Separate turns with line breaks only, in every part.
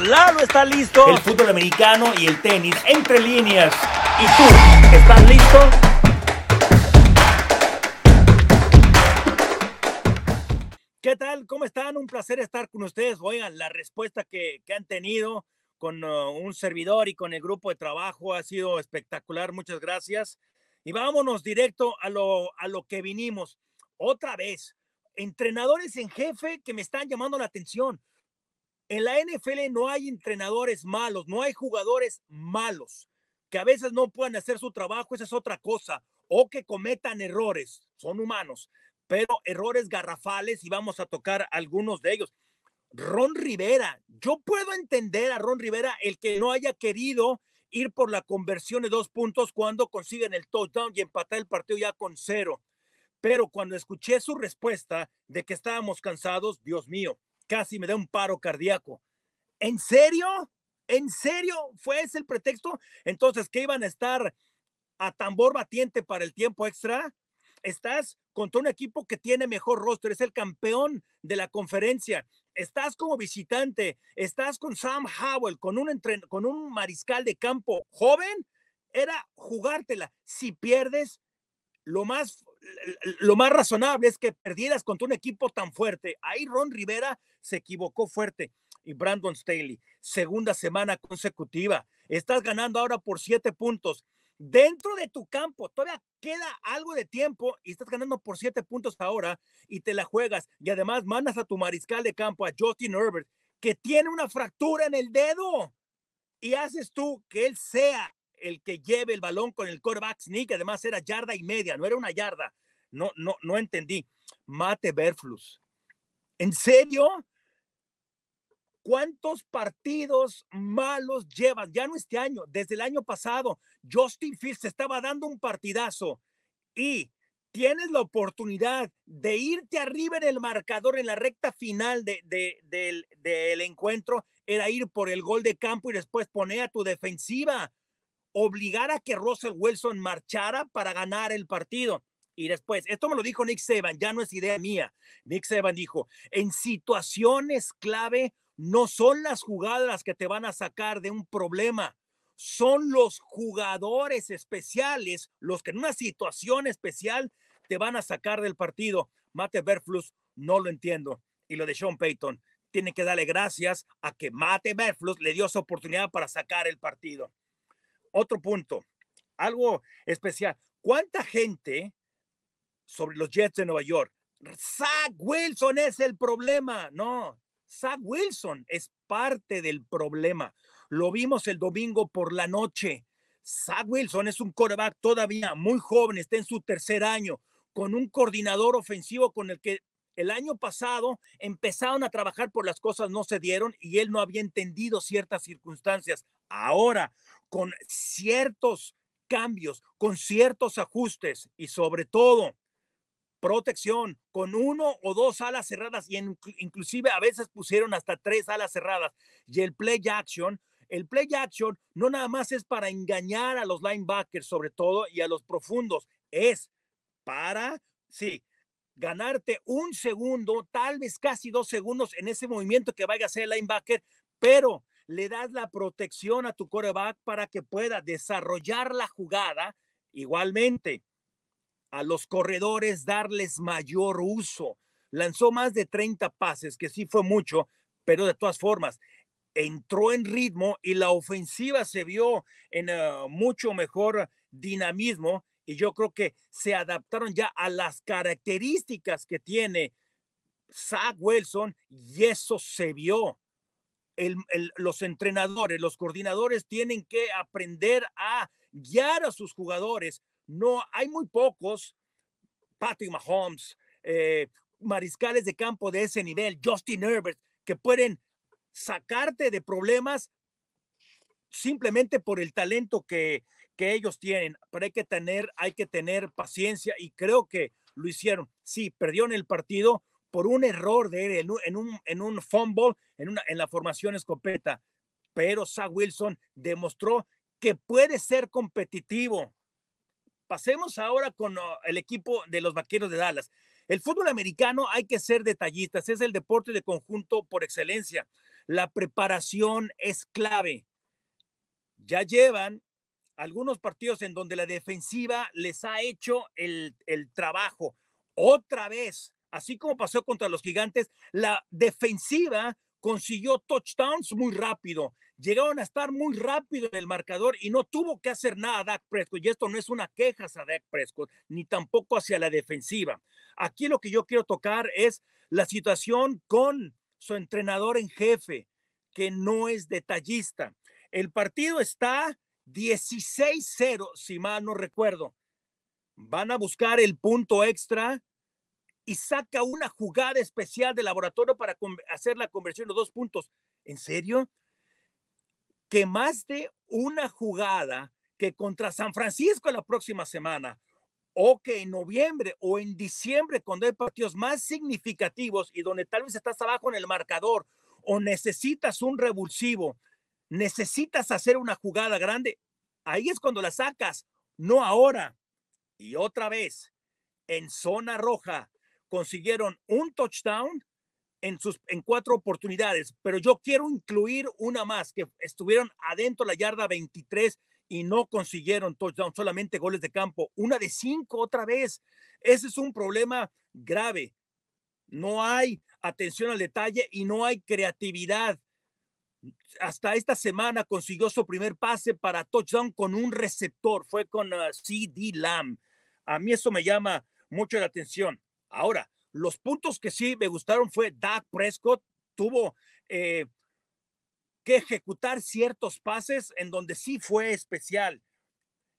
Lalo está listo.
El fútbol americano y el tenis entre líneas. ¿Y tú? ¿Estás listo?
¿Qué tal? ¿Cómo están? Un placer estar con ustedes. Oigan, la respuesta que, que han tenido con uh, un servidor y con el grupo de trabajo ha sido espectacular. Muchas gracias. Y vámonos directo a lo, a lo que vinimos. Otra vez, entrenadores en jefe que me están llamando la atención. En la NFL no hay entrenadores malos, no hay jugadores malos, que a veces no puedan hacer su trabajo, esa es otra cosa, o que cometan errores, son humanos, pero errores garrafales y vamos a tocar algunos de ellos. Ron Rivera, yo puedo entender a Ron Rivera el que no haya querido ir por la conversión de dos puntos cuando consiguen el touchdown y empatar el partido ya con cero. Pero cuando escuché su respuesta de que estábamos cansados, Dios mío, casi me da un paro cardíaco. ¿En serio? ¿En serio fue ese el pretexto? Entonces, ¿qué iban a estar a tambor batiente para el tiempo extra? Estás contra un equipo que tiene mejor roster, es el campeón de la conferencia. Estás como visitante, estás con Sam Howell, con un, con un mariscal de campo joven, era jugártela. Si pierdes, lo más, lo más razonable es que perdieras contra un equipo tan fuerte. Ahí Ron Rivera se equivocó fuerte. Y Brandon Staley, segunda semana consecutiva. Estás ganando ahora por siete puntos dentro de tu campo. Todavía queda algo de tiempo y estás ganando por siete puntos ahora y te la juegas. Y además mandas a tu mariscal de campo, a Justin Herbert, que tiene una fractura en el dedo. Y haces tú que él sea el que lleve el balón con el quarterback sneak. Además era yarda y media, no era una yarda. No, no, no entendí. Mate Berflus. ¿En serio? ¿Cuántos partidos malos llevan? Ya no este año, desde el año pasado. Justin Fields estaba dando un partidazo y tienes la oportunidad de irte arriba en el marcador en la recta final de, del, del encuentro, era ir por el gol de campo y después poner a tu defensiva, obligar a que Russell Wilson marchara para ganar el partido. Y después, esto me lo dijo Nick Saban, ya no es idea mía. Nick Saban dijo, en situaciones clave no son las jugadas que te van a sacar de un problema, son los jugadores especiales los que en una situación especial te van a sacar del partido. Mate Berflus, no lo entiendo. Y lo de Sean Payton, tiene que darle gracias a que Mate Berflus le dio esa oportunidad para sacar el partido. Otro punto, algo especial. ¿Cuánta gente sobre los Jets de Nueva York? Zach Wilson es el problema. No, Zach Wilson es parte del problema. Lo vimos el domingo por la noche. Zach Wilson es un coreback todavía muy joven, está en su tercer año, con un coordinador ofensivo con el que el año pasado empezaron a trabajar por las cosas no se dieron y él no había entendido ciertas circunstancias. Ahora, con ciertos cambios, con ciertos ajustes y sobre todo protección con uno o dos alas cerradas y inclusive a veces pusieron hasta tres alas cerradas y el play action el play action no nada más es para engañar a los linebackers sobre todo y a los profundos es para sí ganarte un segundo tal vez casi dos segundos en ese movimiento que vaya a hacer el linebacker pero le das la protección a tu coreback para que pueda desarrollar la jugada igualmente a los corredores darles mayor uso. Lanzó más de 30 pases, que sí fue mucho, pero de todas formas, entró en ritmo y la ofensiva se vio en uh, mucho mejor dinamismo y yo creo que se adaptaron ya a las características que tiene Zach Wilson y eso se vio. Los entrenadores, los coordinadores tienen que aprender a guiar a sus jugadores no, hay muy pocos, Patrick Mahomes, eh, mariscales de campo de ese nivel, Justin Herbert, que pueden sacarte de problemas simplemente por el talento que, que ellos tienen. Pero hay que tener, hay que tener paciencia y creo que lo hicieron. Sí, perdió en el partido por un error de él en un, en un fumble, en, una, en la formación escopeta. Pero Zach Wilson demostró que puede ser competitivo Pasemos ahora con oh, el equipo de los Vaqueros de Dallas. El fútbol americano hay que ser detallistas, es el deporte de conjunto por excelencia. La preparación es clave. Ya llevan algunos partidos en donde la defensiva les ha hecho el, el trabajo. Otra vez, así como pasó contra los gigantes, la defensiva consiguió touchdowns muy rápido. Llegaron a estar muy rápido en el marcador y no tuvo que hacer nada Dak Prescott. Y esto no es una queja hacia Dak Prescott, ni tampoco hacia la defensiva. Aquí lo que yo quiero tocar es la situación con su entrenador en jefe, que no es detallista. El partido está 16-0, si mal no recuerdo. Van a buscar el punto extra y saca una jugada especial de laboratorio para hacer la conversión de dos puntos. ¿En serio? Que más de una jugada que contra San Francisco la próxima semana, o que en noviembre o en diciembre, cuando hay partidos más significativos y donde tal vez estás abajo en el marcador o necesitas un revulsivo, necesitas hacer una jugada grande, ahí es cuando la sacas, no ahora. Y otra vez, en zona roja, consiguieron un touchdown en, sus, en cuatro oportunidades, pero yo quiero incluir una más, que estuvieron adentro la yarda 23 y no consiguieron touchdown, solamente goles de campo. Una de cinco otra vez. Ese es un problema grave. No hay atención al detalle y no hay creatividad. Hasta esta semana consiguió su primer pase para touchdown con un receptor. Fue con uh, CD Lamb. A mí eso me llama mucho la atención. Ahora, los puntos que sí me gustaron fue Dak Prescott tuvo eh, que ejecutar ciertos pases en donde sí fue especial.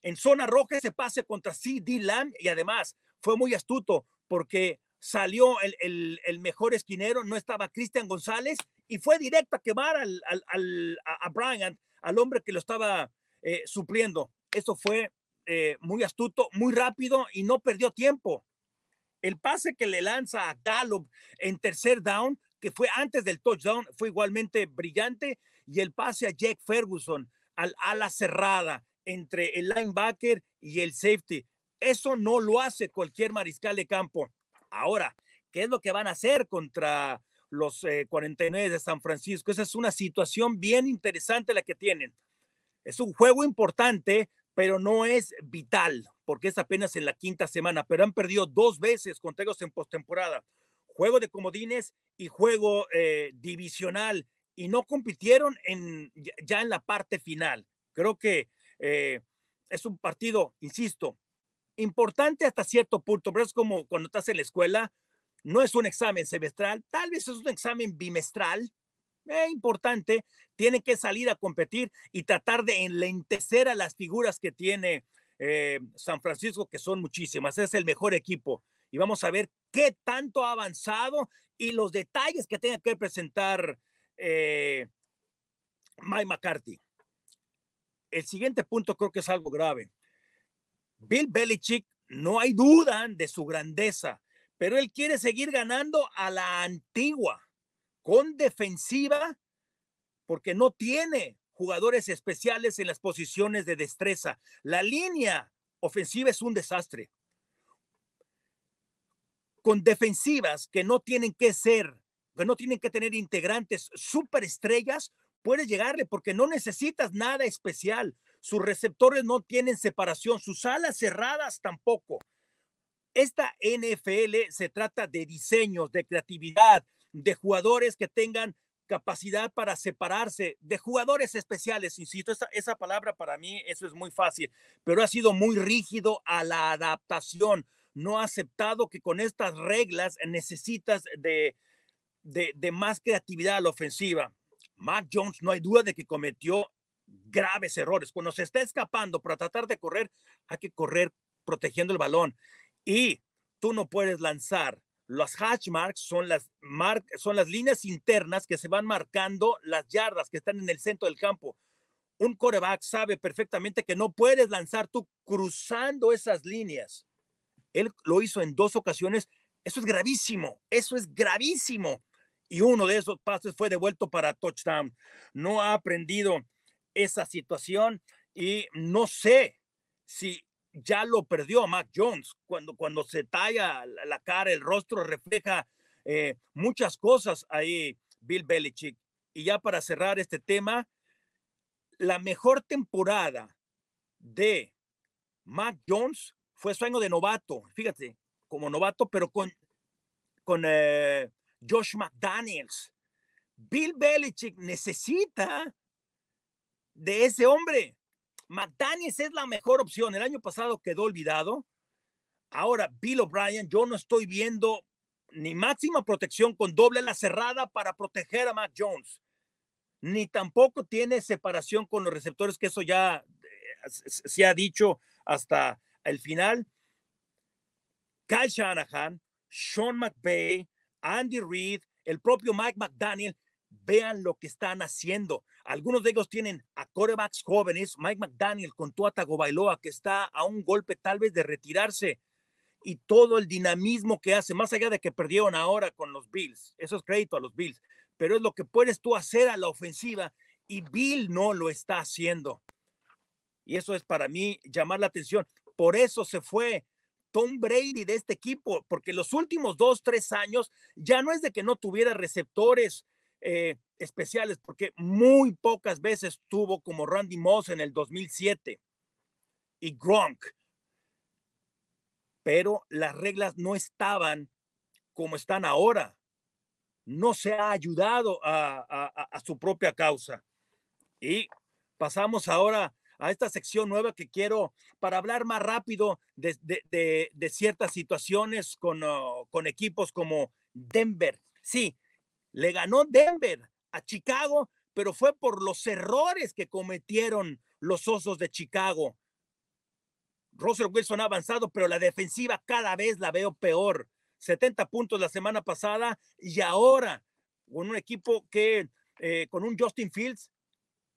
En zona roja ese pase contra CD Lamb y además fue muy astuto porque salió el, el, mejor esquinero, no estaba Cristian González y fue directo a quemar al, al, a Bryant, al hombre que lo estaba eh, supliendo. Eso fue eh, muy astuto, muy rápido y no perdió tiempo. El pase que le lanza a Gallup en tercer down, que fue antes del touchdown, fue igualmente brillante. Y el pase a Jack Ferguson al ala cerrada entre el linebacker y el safety. Eso no lo hace cualquier mariscal de campo. Ahora, ¿qué es lo que van a hacer contra los 49 eh, de San Francisco? Esa es una situación bien interesante la que tienen. Es un juego importante, pero no es vital porque es apenas en la quinta semana, pero han perdido dos veces con Tegos en postemporada. Juego de comodines y juego eh, divisional y no compitieron en, ya en la parte final. Creo que eh, es un partido, insisto, importante hasta cierto punto, pero es como cuando estás en la escuela, no es un examen semestral, tal vez es un examen bimestral, es importante, tiene que salir a competir y tratar de enlentecer a las figuras que tiene eh, San Francisco, que son muchísimas. Es el mejor equipo. Y vamos a ver qué tanto ha avanzado y los detalles que tenga que presentar eh, Mike McCarthy. El siguiente punto creo que es algo grave. Bill Belichick, no hay duda de su grandeza, pero él quiere seguir ganando a la antigua, con defensiva, porque no tiene jugadores especiales en las posiciones de destreza. La línea ofensiva es un desastre. Con defensivas que no tienen que ser, que no tienen que tener integrantes superestrellas, puedes llegarle porque no necesitas nada especial. Sus receptores no tienen separación, sus alas cerradas tampoco. Esta NFL se trata de diseños, de creatividad, de jugadores que tengan capacidad para separarse de jugadores especiales, insisto, esa, esa palabra para mí, eso es muy fácil, pero ha sido muy rígido a la adaptación, no ha aceptado que con estas reglas necesitas de, de, de más creatividad a la ofensiva. Mac Jones no hay duda de que cometió graves errores. Cuando se está escapando para tratar de correr, hay que correr protegiendo el balón. Y tú no puedes lanzar los hatch marks son las, son las líneas internas que se van marcando las yardas que están en el centro del campo. Un coreback sabe perfectamente que no puedes lanzar tú cruzando esas líneas. Él lo hizo en dos ocasiones. Eso es gravísimo. Eso es gravísimo. Y uno de esos pases fue devuelto para touchdown. No ha aprendido esa situación y no sé si ya lo perdió a Mac Jones. Cuando, cuando se talla la cara, el rostro refleja eh, muchas cosas ahí, Bill Belichick. y ya para cerrar este tema, la mejor temporada de Mac Jones fue su año de novato, fíjate, como novato, pero con, con eh, Josh McDaniels. Bill Belichick necesita de ese hombre. McDaniels es la mejor opción. El año pasado quedó olvidado. Ahora, Bill O'Brien, yo no estoy viendo ni máxima protección con doble la cerrada para proteger a Mac Jones, ni tampoco tiene separación con los receptores, que eso ya eh, se ha dicho hasta el final. Kyle Shanahan, Sean McVay, Andy Reid, el propio Mike McDaniel, vean lo que están haciendo. Algunos de ellos tienen a corebacks jóvenes, Mike McDaniel con Tua Tagovailoa, que está a un golpe tal vez de retirarse y todo el dinamismo que hace, más allá de que perdieron ahora con los Bills, eso es crédito a los Bills, pero es lo que puedes tú hacer a la ofensiva y Bill no lo está haciendo. Y eso es para mí llamar la atención. Por eso se fue Tom Brady de este equipo, porque los últimos dos, tres años ya no es de que no tuviera receptores eh, especiales, porque muy pocas veces tuvo como Randy Moss en el 2007 y Gronk pero las reglas no estaban como están ahora. No se ha ayudado a, su propia causa. Y pasamos ahora a esta sección nueva que quiero para hablar más rápido de, ciertas situaciones con, oh, con equipos como Denver. Sí, le ganó Denver a Chicago, pero fue por los errores que cometieron los Osos de Chicago. Russell Wilson ha avanzado, pero la defensiva cada vez la veo peor. 70 puntos la semana pasada y ahora con un equipo que eh, con un Justin Fields,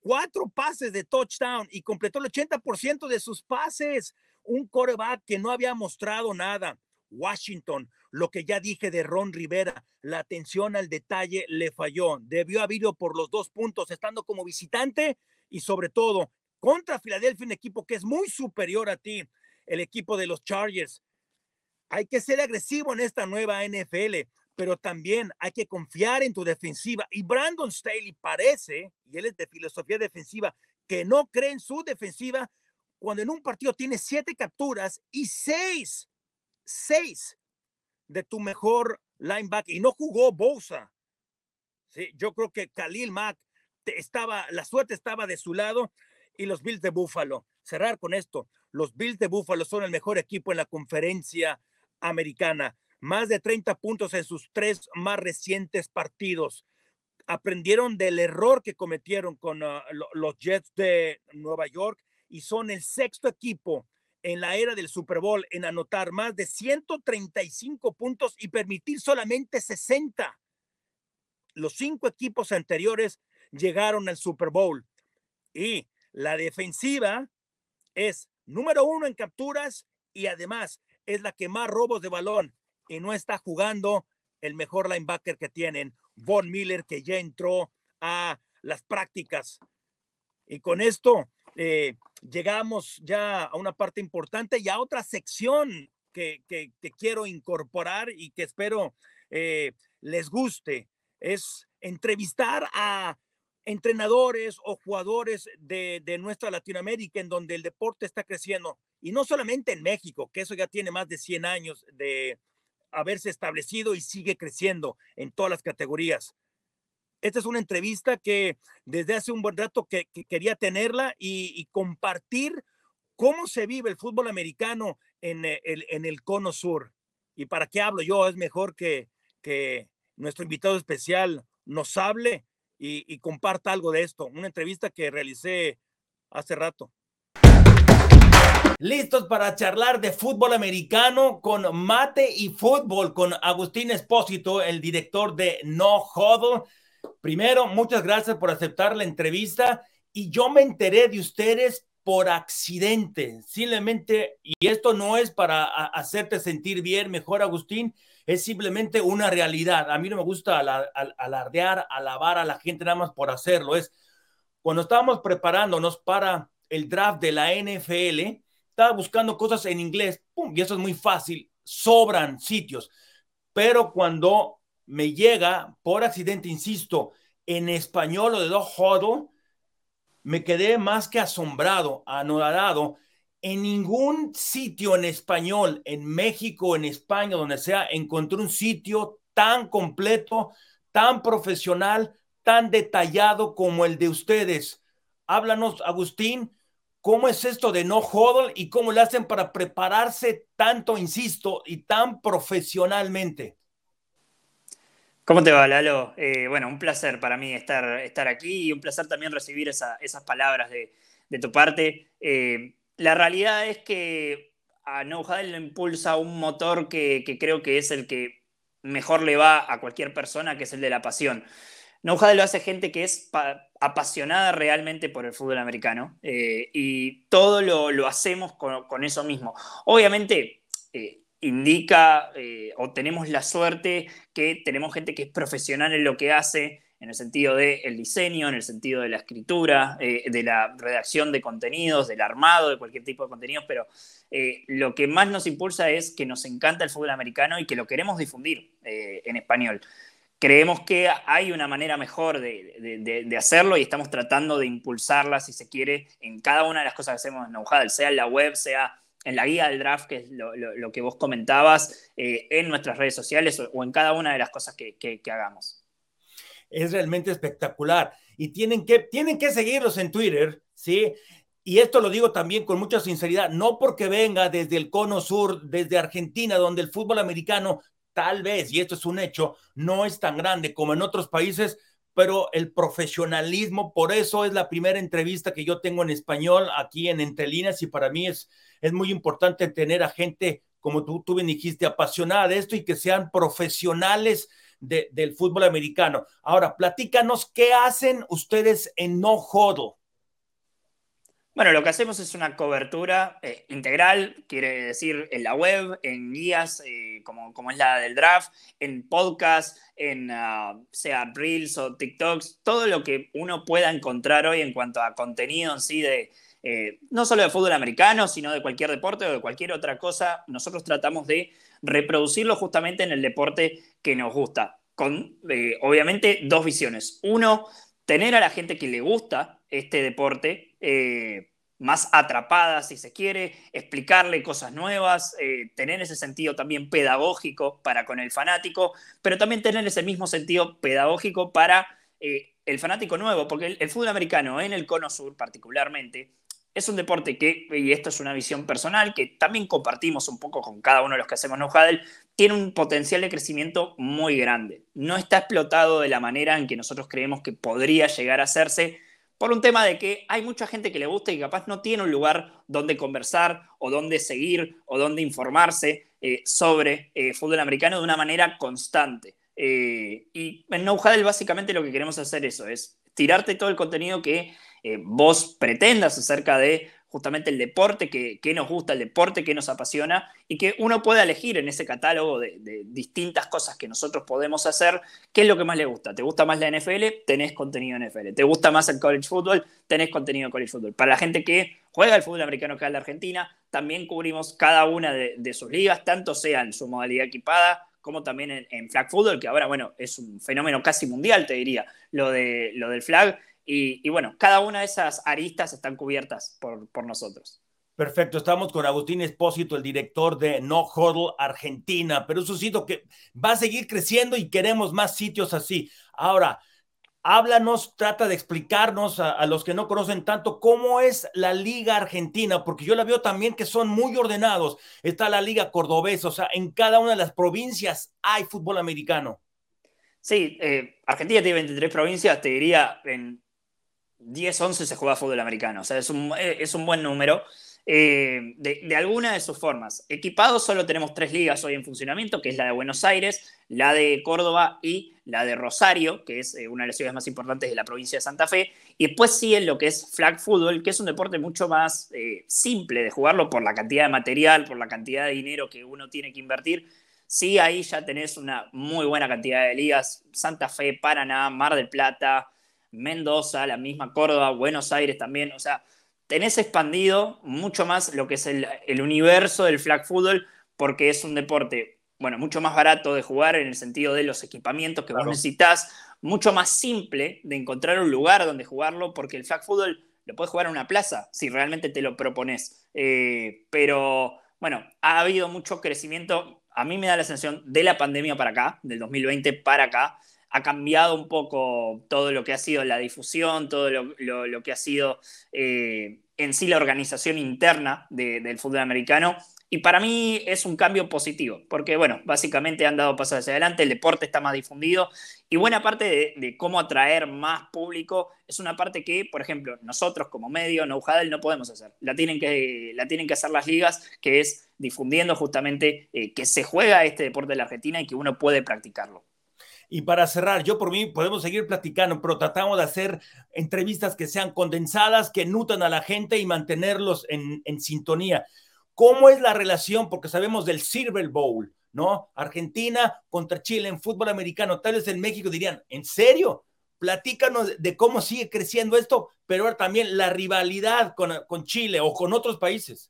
cuatro pases de touchdown y completó el 80% de sus pases. Un coreback que no había mostrado nada. Washington, lo que ya dije de Ron Rivera, la atención al detalle le falló. Debió haber por los dos puntos estando como visitante y sobre todo contra Filadelfia, un equipo que es muy superior a ti, el equipo de los Chargers. Hay que ser agresivo en esta nueva NFL, pero también hay que confiar en tu defensiva. Y Brandon Staley parece, y él es de filosofía defensiva, que no cree en su defensiva cuando en un partido tiene siete capturas y seis, seis de tu mejor linebacker. Y no jugó Bosa. Sí, yo creo que Khalil Mack estaba, la suerte estaba de su lado y los Bills de Buffalo. Cerrar con esto, los Bills de Buffalo son el mejor equipo en la conferencia americana. Más de 30 puntos en sus tres más recientes partidos. Aprendieron del error que cometieron con ah, los Jets de Nueva York y son el sexto equipo en la era del Super Bowl en anotar más de 135 puntos y permitir solamente 60. Los cinco equipos anteriores llegaron al Super Bowl y la defensiva es número uno en capturas y además es la que más robos de balón y no está jugando el mejor linebacker que tienen, Von Miller, que ya entró a las prácticas. Y con esto eh, llegamos ya a una parte importante y a otra sección que, quiero incorporar y que espero eh, les guste. Es entrevistar a entrenadores o jugadores de, nuestra Latinoamérica en donde el deporte está creciendo. Y no solamente en México, que eso ya tiene más de 100 años de haberse establecido y sigue creciendo en todas las categorías. Esta es una entrevista que desde hace un buen rato que, quería tenerla y, compartir cómo se vive el fútbol americano en eh, el, en el cono sur. ¿Y para qué hablo yo? Es mejor que, que nuestro invitado especial nos hable y, comparta algo de esto. Una entrevista que realicé hace rato.
Listos para charlar de fútbol americano con Mate y Fútbol, con Agustín Espósito, el director de No Huddle. Primero, muchas gracias por aceptar la entrevista. Y yo me enteré de ustedes por accidente, simplemente, y esto no es para hacerte sentir bien, mejor Agustín, es simplemente una realidad. A mí no me gusta alardear, alabar a la gente nada más por hacerlo. Es cuando estábamos preparándonos para el draft de la NFL, estaba buscando cosas en inglés, ¡pum! y eso es muy fácil, sobran sitios. Pero cuando me llega, por accidente, insisto,
en español o de dos jodo, me quedé más que asombrado, anodado. En ningún sitio en español, en México, en España, donde sea, encontré un sitio tan completo, tan profesional, tan detallado como el de ustedes. Háblanos, Agustín, ¿cómo es esto de no hodl y cómo le hacen para prepararse tanto, insisto, y tan profesionalmente?
¿Cómo te va, Lalo? Eh, bueno, un placer para mí estar, estar aquí y un placer también recibir esas palabras de, tu parte. Eh, la realidad es que a No le impulsa un motor que, creo que es el que mejor le va a cualquier persona, que es el de la pasión. No lo hace gente que es apasionada realmente por el fútbol americano eh, y todo lo, hacemos con, eso mismo. Obviamente, indica eh, o tenemos la suerte que tenemos gente que es profesional en lo que hace, en el sentido del diseño, en el sentido de la escritura, eh, de la redacción de contenidos, del armado de cualquier tipo de contenidos, pero eh, lo que más nos impulsa es que nos encanta el fútbol americano y que lo queremos difundir en español. Creemos que hay una manera mejor de, de, hacerlo y estamos tratando de impulsarla, si se quiere, en cada una de las cosas que hacemos en Know sea en la web, sea en la guía del draft, que es lo, que vos comentabas, eh, en nuestras redes sociales o, en cada una de las cosas que, hagamos.
Es realmente espectacular. Y tienen que, tienen que seguirlos en Twitter, ¿sí? Y esto lo digo también con mucha sinceridad, no porque venga desde el cono sur, desde Argentina, donde el fútbol americano tal vez, y esto es un hecho, no es tan grande como en otros países, pero el profesionalismo, por eso es la primera entrevista que yo tengo en español aquí en Entre y para mí es, es muy importante tener a gente, como tú, tú bien dijiste, apasionada de esto y que sean profesionales del fútbol americano. Ahora, platícanos, ¿qué hacen ustedes en No Jodo?
Bueno, lo que hacemos es una cobertura eh, integral, quiere decir en la web, en guías eh, como, como, es la del draft, en podcast, en uh, sea Reels o TikToks, todo lo que uno pueda encontrar hoy en cuanto a contenido en sí de, eh, no solo de fútbol americano, sino de cualquier deporte o de cualquier otra cosa, nosotros tratamos de reproducirlo justamente en el deporte que nos gusta, con obviamente dos visiones. Uno, tener a la gente que le gusta este deporte eh, más atrapada, si se quiere, explicarle cosas nuevas, eh, tener ese sentido también pedagógico para con el fanático, pero también tener ese mismo sentido pedagógico para eh, el fanático nuevo, porque el, fútbol americano en el cono sur particularmente es un deporte que, y esto es una visión personal, que también compartimos un poco con cada uno de los que hacemos No tiene un potencial de crecimiento muy grande. No está explotado de la manera en que nosotros creemos que podría llegar a hacerse, por un tema de que hay mucha gente que le gusta y capaz no tiene un lugar donde conversar o donde seguir o donde informarse eh, sobre eh, fútbol americano de una manera constante. Eh, y en No básicamente lo que queremos hacer eso es tirarte todo el contenido que vos pretendas acerca de justamente el deporte que, nos gusta, el deporte que nos apasiona y que uno pueda elegir en ese catálogo de, distintas cosas que nosotros podemos hacer, qué es lo que más le gusta. ¿Te gusta más la NFL? Tenés contenido NFL. ¿Te gusta más el college football? Tenés contenido de college football. Para la gente que juega el fútbol americano acá en la Argentina, también cubrimos cada una de, sus ligas, tanto sea en su modalidad equipada como también en, flag football, que ahora, bueno, es un fenómeno casi mundial, te diría, lo, de, lo del flag. Y, bueno, cada una de esas aristas están cubiertas por, nosotros.
Perfecto, estamos con Agustín Espósito, el director de No Huddle Argentina, pero es un sitio que va a seguir creciendo y queremos más sitios así. Ahora, háblanos, trata de explicarnos a, los que no conocen tanto cómo es la Liga Argentina, porque yo la veo también que son muy ordenados. Está la Liga Cordobesa, o sea, en cada una de las provincias hay fútbol americano.
Sí, eh, Argentina tiene 23 provincias, te diría, en 10, 11 se juega fútbol americano. O sea, es un, eh, es un buen número. Eh, de, alguna de sus formas. Equipados solo tenemos tres ligas hoy en funcionamiento, que es la de Buenos Aires, la de Córdoba y la de Rosario, que es eh, una de las ciudades más importantes de la provincia de Santa Fe. Y después sigue lo que es flag football, que es un deporte mucho más simple de jugarlo por la cantidad de material, por la cantidad de dinero que uno tiene que invertir. Sí, ahí ya tenés una muy buena cantidad de ligas. Santa Fe, Paraná, Mar del Plata, Mendoza, la misma Córdoba, Buenos Aires también. O sea, tenés expandido mucho más lo que es el, universo del flag football porque es un deporte, bueno, mucho más barato de jugar en el sentido de los equipamientos que vos necesitas, mucho más simple de encontrar un lugar donde jugarlo, porque el flag football lo puedes jugar en una plaza si realmente te lo propones. Eh, pero bueno, ha habido mucho crecimiento. A mí me da la sensación de la pandemia para acá, del 2020 para acá, ha cambiado un poco todo lo que ha sido la difusión, todo lo, que ha sido eh, en sí la organización interna del fútbol americano. Y para mí es un cambio positivo, porque bueno, básicamente han dado pasos hacia adelante, el deporte está más difundido y buena parte de, cómo atraer más público es una parte que, por ejemplo, nosotros como medio, No no podemos hacer. La tienen que, la tienen que hacer las ligas, que es difundiendo justamente eh, que se juega este deporte en la Argentina y que uno puede practicarlo.
Y para cerrar, yo por mí podemos seguir platicando, pero tratamos de hacer entrevistas que sean condensadas, que nutran a la gente y mantenerlos en, en sintonía. ¿Cómo es la relación? Porque sabemos del Silver Bowl, ¿no? Argentina contra Chile en fútbol americano. Tal vez en México dirían, ¿en serio? Platícanos de cómo sigue creciendo esto, pero también la rivalidad con, con Chile o con otros países.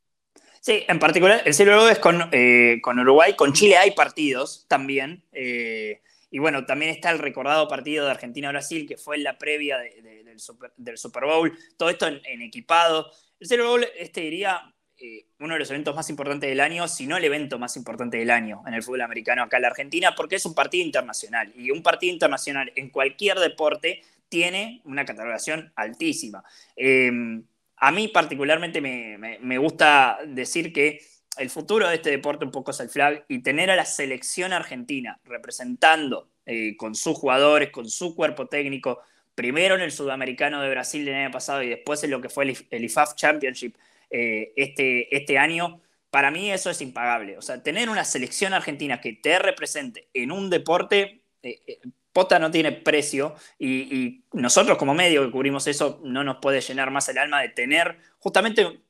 Sí, en particular, el Silver Bowl es con, eh, con Uruguay. Con Chile hay partidos también. Eh, y bueno, también está el recordado partido de Argentina-Brasil, que fue en la previa del, Super, Bowl. Todo esto en, equipado. El Super Bowl, este diría, eh, uno de los eventos más importantes del año, si no el evento más importante del año en el fútbol americano acá en la Argentina, porque es un partido internacional. Y un partido internacional en cualquier deporte tiene una catalogación altísima. Em, a mí particularmente me gusta decir que el futuro de este deporte un poco es el flag y tener a la selección argentina representando eh, con sus jugadores, con su cuerpo técnico, primero en el sudamericano de Brasil del año pasado y después en lo que fue el, IFAF Championship eh, este, este año, para mí eso es impagable. O sea, tener una selección argentina que te represente en un deporte, eh, pota no tiene precio y, y, nosotros como medio que cubrimos eso no nos puede llenar más el alma de tener justamente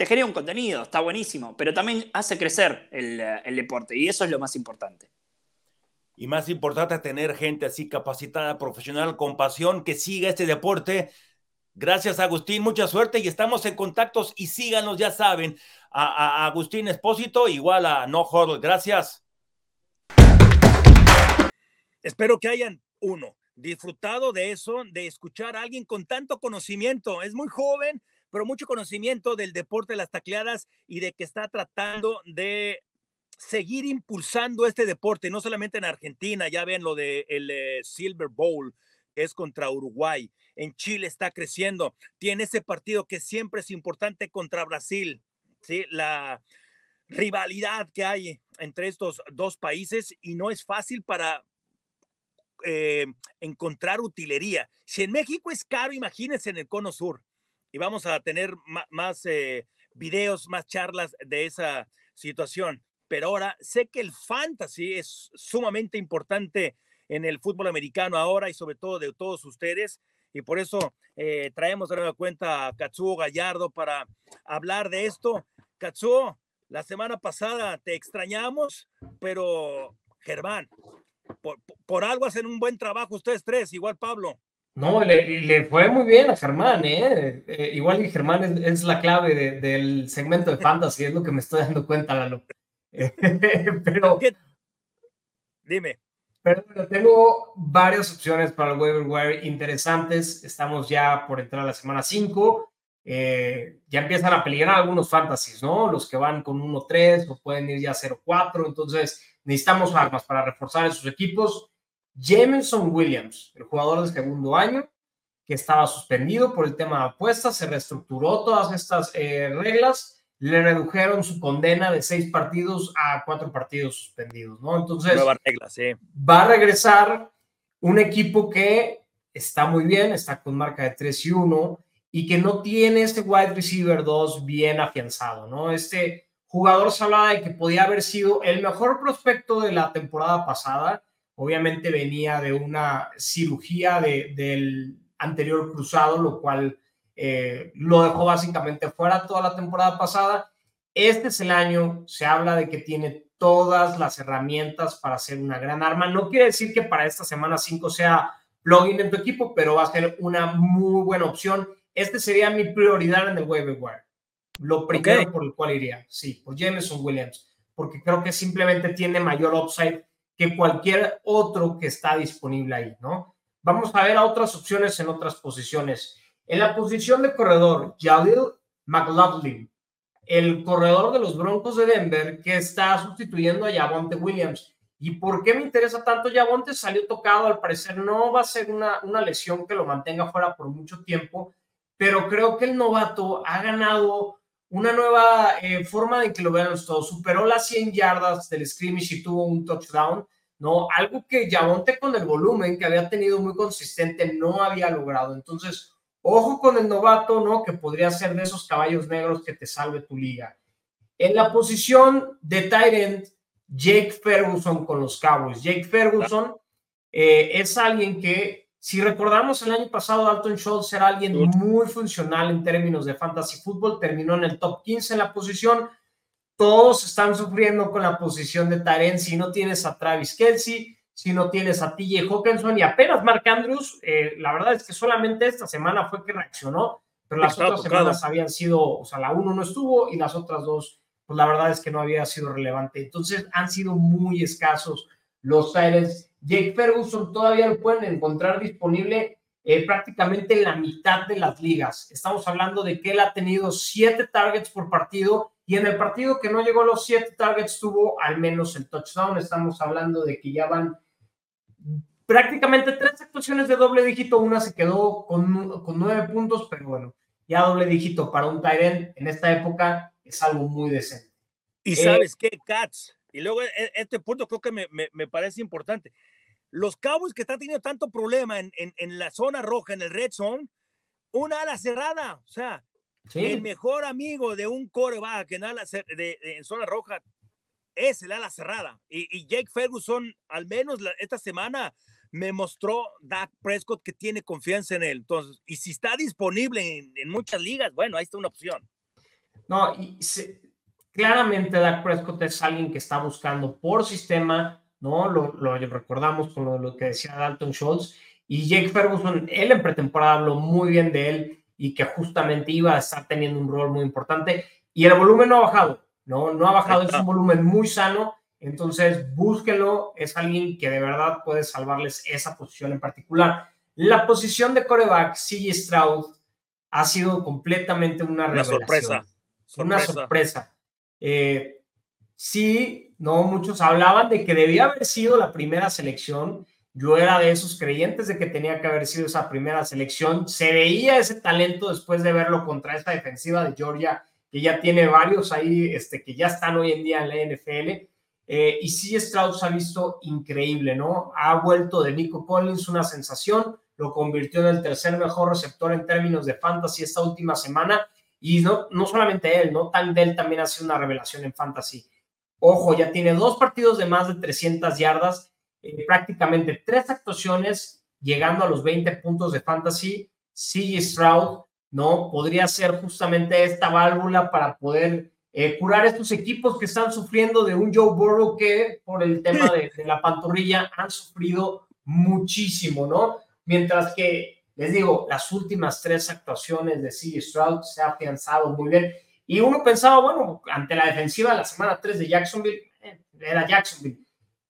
te genera un contenido, está buenísimo, pero también hace crecer el, deporte y eso es lo más importante.
Y más importante tener gente así capacitada, profesional, con pasión, que siga este deporte. Gracias, Agustín. Mucha suerte y estamos en contactos y síganos, ya saben, a, Agustín Espósito, igual a No Huddle. Gracias.
Espero que hayan, uno, disfrutado de eso, de escuchar a alguien con tanto conocimiento. Es muy joven, pero mucho conocimiento del deporte de las tacleadas y de que está tratando de seguir impulsando este deporte, no solamente en Argentina, ya ven lo del de eh, Silver Bowl, que es contra Uruguay, en Chile está creciendo, tiene ese partido que siempre es importante contra Brasil, ¿sí? la rivalidad que hay entre estos dos países y no es fácil para eh, encontrar utilería. Si en México es caro, imagínense en el Cono Sur y vamos a tener más eh, videos, más charlas de esa situación. Pero ahora sé que el fantasy es sumamente importante en el fútbol americano ahora y sobre todo de todos ustedes. Y por eso eh, traemos de nueva cuenta a Katsuo Gallardo para hablar de esto. Katsuo, la semana pasada te extrañamos, pero Germán, por, por algo hacen un buen trabajo ustedes tres, igual Pablo.
No, le, fue muy bien a Germán, ¿eh? eh igual que Germán es, la clave del segmento de fantasy, es lo que me estoy dando cuenta, Lalo. pero.
Dime.
Pero tengo varias opciones para el waiver wire interesantes. Estamos ya por entrar a la semana 5. Eh, ya empiezan a peligrar algunos fantasies, ¿no? Los que van con 1-3 o pueden ir ya 0-4. Entonces, necesitamos armas para reforzar esos equipos. Jameson Williams, el jugador de segundo año, que estaba suspendido por el tema de apuestas, se reestructuró todas estas eh, reglas, le redujeron su condena de seis partidos a cuatro partidos suspendidos, ¿no? Entonces, va a regresar un equipo que está muy bien, está con marca de 3 y 1 y que no tiene este wide receiver 2 bien afianzado, ¿no? Este jugador se hablaba de que podía haber sido el mejor prospecto de la temporada pasada, Obviamente venía de una cirugía del anterior cruzado, lo cual eh, lo dejó básicamente fuera toda la temporada pasada. Este es el año, se habla de que tiene todas las herramientas para ser una gran arma. No quiere decir que para esta semana 5 sea plugin en tu equipo, pero va a ser una muy buena opción. Este sería mi prioridad en el waiver wire. Lo primero por el cual iría, sí, por Jameson Williams, porque creo que simplemente tiene mayor upside que cualquier otro que está disponible ahí, ¿no? vamos a ver a otras opciones en otras posiciones. En la posición de corredor, Jalil McLaughlin, el corredor de los Broncos de Denver, que está sustituyendo a Javonte Williams. ¿Y por qué me interesa tanto Javonte? Salió tocado, al parecer no va a ser una, una lesión que lo mantenga fuera por mucho tiempo, pero creo que el novato ha ganado una nueva eh, forma de que lo vean todos. Superó las 100 yardas del scrimmage y tuvo un touchdown, ¿no? Algo que Javonte con el volumen que había tenido muy consistente no había logrado. Entonces, ojo con el novato, ¿no? Que podría ser de esos caballos negros que te salve tu liga. En la posición de end, Jake Ferguson con los Cowboys. Jake Ferguson eh, es alguien que si recordamos el año pasado, Dalton Schultz era alguien muy funcional en términos de fantasy fútbol, terminó en el top 15 en la posición. Todos están sufriendo con la posición de Taren. Si no tienes a Travis Kelsey, si no tienes a TJ Hawkinson y apenas Mark Andrews, eh, la verdad es que solamente esta semana fue que reaccionó, pero las otras semanas habían sido, o sea, la uno no estuvo y las otras dos, pues la verdad es que no había sido relevante. Entonces han sido muy escasos los Tyrants Jake Ferguson todavía lo pueden encontrar disponible eh, prácticamente en la mitad de las ligas. Estamos hablando de que él ha tenido siete targets por partido y en el partido que no llegó a los siete targets tuvo al menos el touchdown. Estamos hablando de que ya van prácticamente tres actuaciones de doble dígito. Una se quedó con, con nueve puntos, pero bueno, ya doble dígito para un Tyrant en esta época es algo muy decente.
Y sabes qué, Cats, y luego e, este punto creo que me, me, parece importante. Los Cowboys que están teniendo tanto problema en, en, en, la zona roja, en el red zone, una ala cerrada, o sea, el mejor amigo de un coreback en, ala, de, en zona roja es el ala cerrada. Y, y Jake Ferguson, al menos esta semana, me mostró Dak Prescott que tiene confianza en él. Entonces, y si está disponible en, en muchas ligas, bueno, ahí está una opción.
No, y se, Claramente Dak Prescott es alguien que está buscando por sistema, ¿no? Lo, lo recordamos con lo, que decía Dalton Schultz. Y Jake Ferguson, él en pretemporada habló muy bien de él y que justamente iba a estar teniendo un rol muy importante. Y el volumen no ha bajado, ¿no? No ha bajado, es un volumen muy sano. Entonces, búsquelo, es alguien que de verdad puede salvarles esa posición en particular. La posición de coreback, CJ Stroud, ha sido completamente una, una sorpresa. Una sorpresa. Eh, sí, no, muchos hablaban de que debía haber sido la primera selección. Yo era de esos creyentes de que tenía que haber sido esa primera selección. Se veía ese talento después de verlo contra esta defensiva de Georgia, que ya tiene varios ahí, este, que ya están hoy en día en la NFL. Eh, y sí, Strauss ha visto increíble, ¿no? Ha vuelto de Nico Collins una sensación, lo convirtió en el tercer mejor receptor en términos de fantasy esta última semana y no, no solamente él, ¿no? Tandel también ha sido una revelación en fantasy. Ojo, ya tiene dos partidos de más de 300 yardas, eh, prácticamente tres actuaciones, llegando a los 20 puntos de fantasy. CJ Stroud, ¿no? Podría ser justamente esta válvula para poder eh, curar estos equipos que están sufriendo de un Joe Burrow que por el tema de, la pantorrilla han sufrido muchísimo, ¿no? Mientras que les digo, las últimas tres actuaciones de CJ Stroud se ha afianzado muy bien. Y uno pensaba, bueno, ante la defensiva de la semana 3 de Jacksonville, eh, era Jacksonville.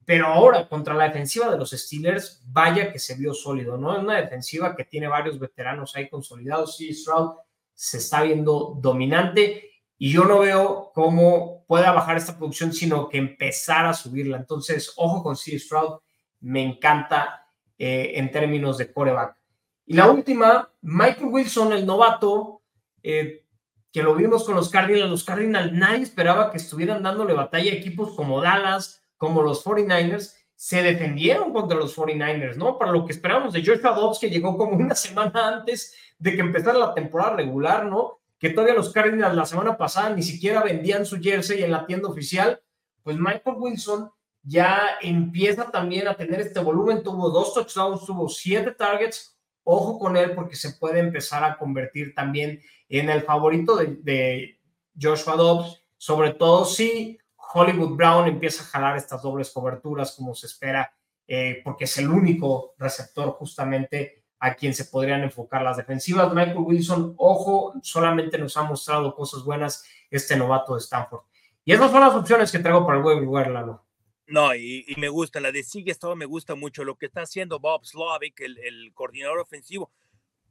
Pero ahora, contra la defensiva de los Steelers, vaya que se vio sólido, ¿no? Es una defensiva que tiene varios veteranos ahí consolidados. CJ Stroud se está viendo dominante y yo no veo cómo pueda bajar esta producción, sino que empezar a subirla. Entonces, ojo con CJ Stroud, me encanta eh, en términos de coreback. Y la última, Michael Wilson, el novato, eh, que lo vimos con los Cardinals. Los Cardinals, nadie esperaba que estuvieran dándole batalla a equipos como Dallas, como los 49ers. Se defendieron contra los 49ers, ¿no? Para lo que esperábamos de Joshua Dobbs, que llegó como una semana antes de que empezara la temporada regular, ¿no? Que todavía los Cardinals la semana pasada ni siquiera vendían su jersey en la tienda oficial. Pues Michael Wilson ya empieza también a tener este volumen. Tuvo dos touchdowns, tuvo siete targets, ojo con él porque se puede empezar a convertir también en el favorito de, Joshua Dobbs, sobre todo si Hollywood Brown empieza a jalar estas dobles coberturas como se espera, eh, porque es el único receptor justamente a quien se podrían enfocar las defensivas. Michael Wilson, ojo, solamente nos ha mostrado cosas buenas este novato de Stanford. Y esas son las opciones que traigo para el web Lalo.
No, y, me gusta, la de Sigue estado me gusta mucho lo que está haciendo Bob Slovic, el, el coordinador ofensivo.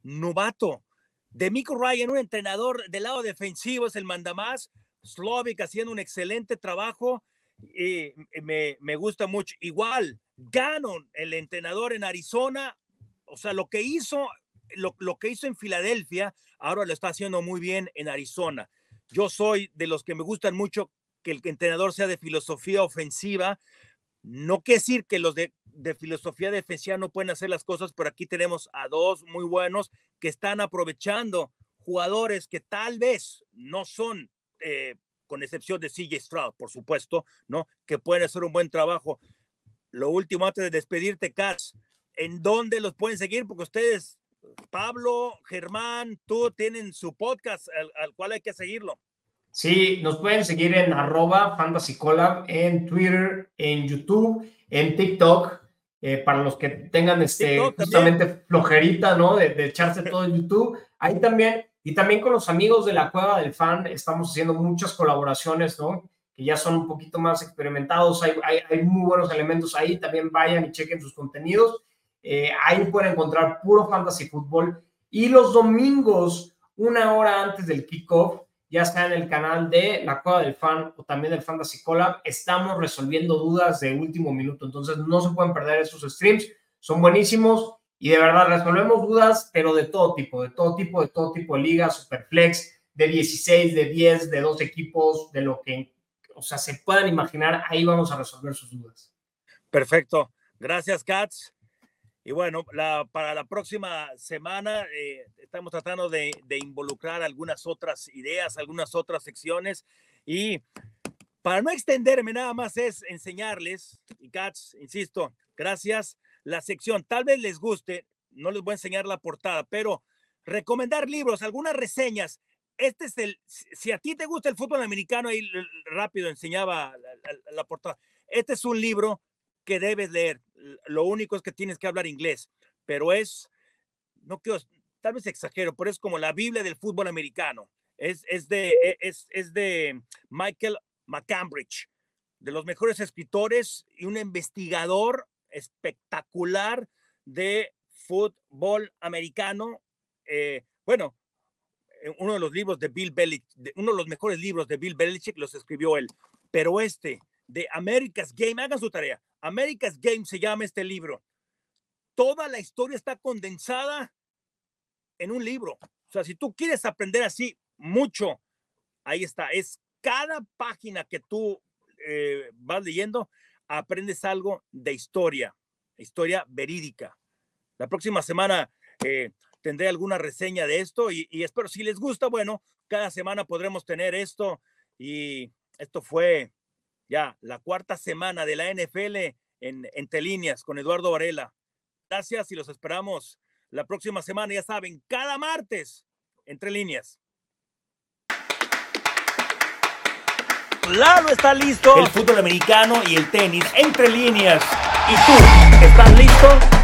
Novato, de Mico Ryan, un entrenador del lado defensivo, es el mandamás. Slovic haciendo un excelente trabajo y me, me gusta mucho. Igual, Gannon, el entrenador en Arizona, o sea, lo que hizo, lo, lo que hizo en Filadelfia, ahora lo está haciendo muy bien en Arizona. Yo soy de los que me gustan mucho que el entrenador sea de filosofía ofensiva. No quiere decir que los de, filosofía defensiva no pueden hacer las cosas, pero aquí tenemos a dos muy buenos que están aprovechando jugadores que tal vez no son, eh, con excepción de CJ Stroud, por supuesto, ¿no? Que pueden hacer un buen trabajo. Lo último, antes de despedirte, Katz, ¿en dónde los pueden seguir? Porque ustedes, Pablo, Germán, tú tienen su podcast al cual hay que seguirlo.
Sí, nos pueden seguir en arroba fantasycolab, en Twitter, en YouTube, en TikTok, eh, para los que tengan este, justamente flojerita, ¿no? De, echarse todo en YouTube. Ahí también, y también con los amigos de la Cueva del Fan, estamos haciendo muchas colaboraciones, ¿no? Que ya son un poquito más experimentados, hay, hay, muy buenos elementos ahí, también vayan y chequen sus contenidos. Eh, ahí pueden encontrar puro fantasy fútbol. Y los domingos, una hora antes del kickoff, ya sea en el canal de La Cueva del Fan o también del Fantasy Collab, estamos resolviendo dudas de último minuto. Entonces, no se pueden perder esos streams, son buenísimos y de verdad resolvemos dudas, pero de todo tipo, de todo tipo, de todo tipo de ligas, Superflex, de 16, de 10, de dos equipos, de lo que, o sea, se puedan imaginar, ahí vamos a resolver sus dudas.
Perfecto. Gracias, Katz. Y bueno, para la próxima semana eh, estamos tratando de, involucrar algunas otras ideas, algunas otras secciones. Y para no extenderme nada más es enseñarles, y Katz, insisto, gracias, la sección tal vez les guste, no les voy a enseñar la portada, pero recomendar libros, algunas reseñas. Este es el, si a ti te gusta el fútbol americano, ahí rápido enseñaba la portada. Este es un libro que debes leer. Lo único es que tienes que hablar inglés, pero es, no quiero, tal vez exagero, pero es como la Biblia del fútbol americano. Es, es, de, e, es, es de Michael McCambridge, de los mejores escritores y un investigador espectacular de fútbol americano. Eh, bueno, eh, uno de los libros de Bill Belichick, uno de los mejores libros de Bill Belichick los escribió él, pero este de America's Game, hagan su tarea. America's Game se llama este libro. Toda la historia está condensada en un libro. O sea, si tú quieres aprender así mucho, ahí está. Es cada página que tú eh, vas leyendo, aprendes algo de historia, historia verídica. La próxima semana eh, tendré alguna reseña de esto y, y espero si les gusta, bueno, cada semana podremos tener esto y esto fue ya la cuarta semana de la NFL en Entre Líneas con Eduardo Varela. Gracias y los esperamos la próxima semana, ya saben, cada martes, Entre Líneas. Lalo está listo.
El fútbol americano y el tenis, Entre Líneas. ¿Y tú, estás listo?